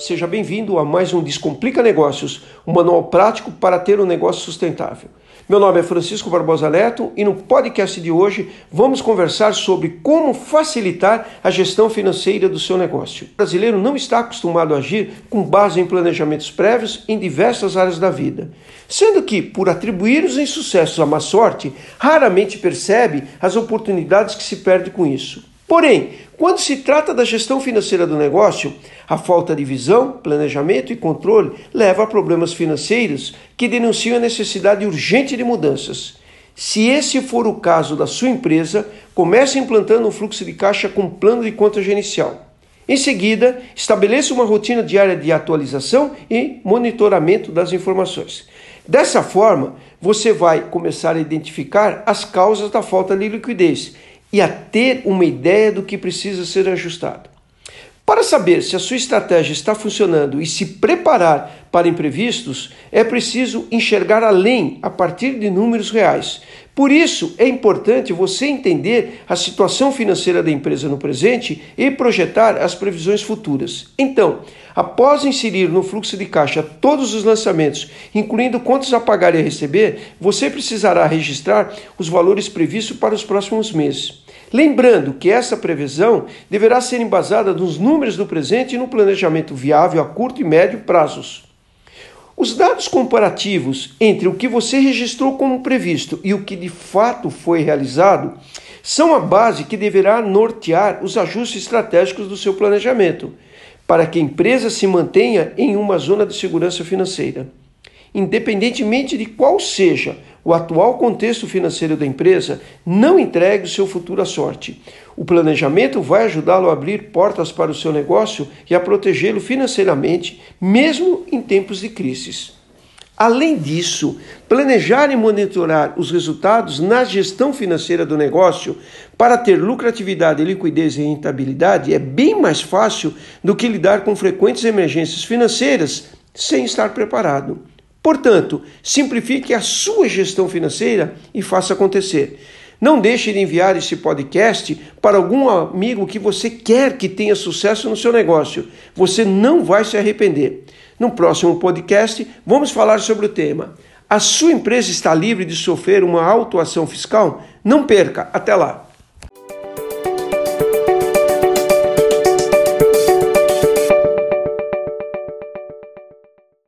seja bem-vindo a mais um Descomplica Negócios, um manual prático para ter um negócio sustentável. Meu nome é Francisco Barbosa Neto e no podcast de hoje vamos conversar sobre como facilitar a gestão financeira do seu negócio. O brasileiro não está acostumado a agir com base em planejamentos prévios em diversas áreas da vida, sendo que, por atribuir os insucessos à má sorte, raramente percebe as oportunidades que se perde com isso. Porém, quando se trata da gestão financeira do negócio, a falta de visão, planejamento e controle leva a problemas financeiros que denunciam a necessidade urgente de mudanças. Se esse for o caso da sua empresa, comece implantando um fluxo de caixa com plano de conta gerencial. Em seguida, estabeleça uma rotina diária de atualização e monitoramento das informações. Dessa forma, você vai começar a identificar as causas da falta de liquidez e a ter uma ideia do que precisa ser ajustado. Para saber se a sua estratégia está funcionando e se preparar para imprevistos, é preciso enxergar além a partir de números reais. Por isso, é importante você entender a situação financeira da empresa no presente e projetar as previsões futuras. Então, após inserir no fluxo de caixa todos os lançamentos, incluindo quantos a pagar e a receber, você precisará registrar os valores previstos para os próximos meses. Lembrando que essa previsão deverá ser embasada nos números do presente e no planejamento viável a curto e médio prazos. Os dados comparativos entre o que você registrou como previsto e o que de fato foi realizado são a base que deverá nortear os ajustes estratégicos do seu planejamento, para que a empresa se mantenha em uma zona de segurança financeira. Independentemente de qual seja o atual contexto financeiro da empresa, não entregue o seu futuro à sorte. O planejamento vai ajudá-lo a abrir portas para o seu negócio e a protegê-lo financeiramente, mesmo em tempos de crises. Além disso, planejar e monitorar os resultados na gestão financeira do negócio para ter lucratividade, liquidez e rentabilidade é bem mais fácil do que lidar com frequentes emergências financeiras sem estar preparado. Portanto, simplifique a sua gestão financeira e faça acontecer. Não deixe de enviar esse podcast para algum amigo que você quer que tenha sucesso no seu negócio. Você não vai se arrepender. No próximo podcast, vamos falar sobre o tema: A sua empresa está livre de sofrer uma autuação fiscal? Não perca! Até lá!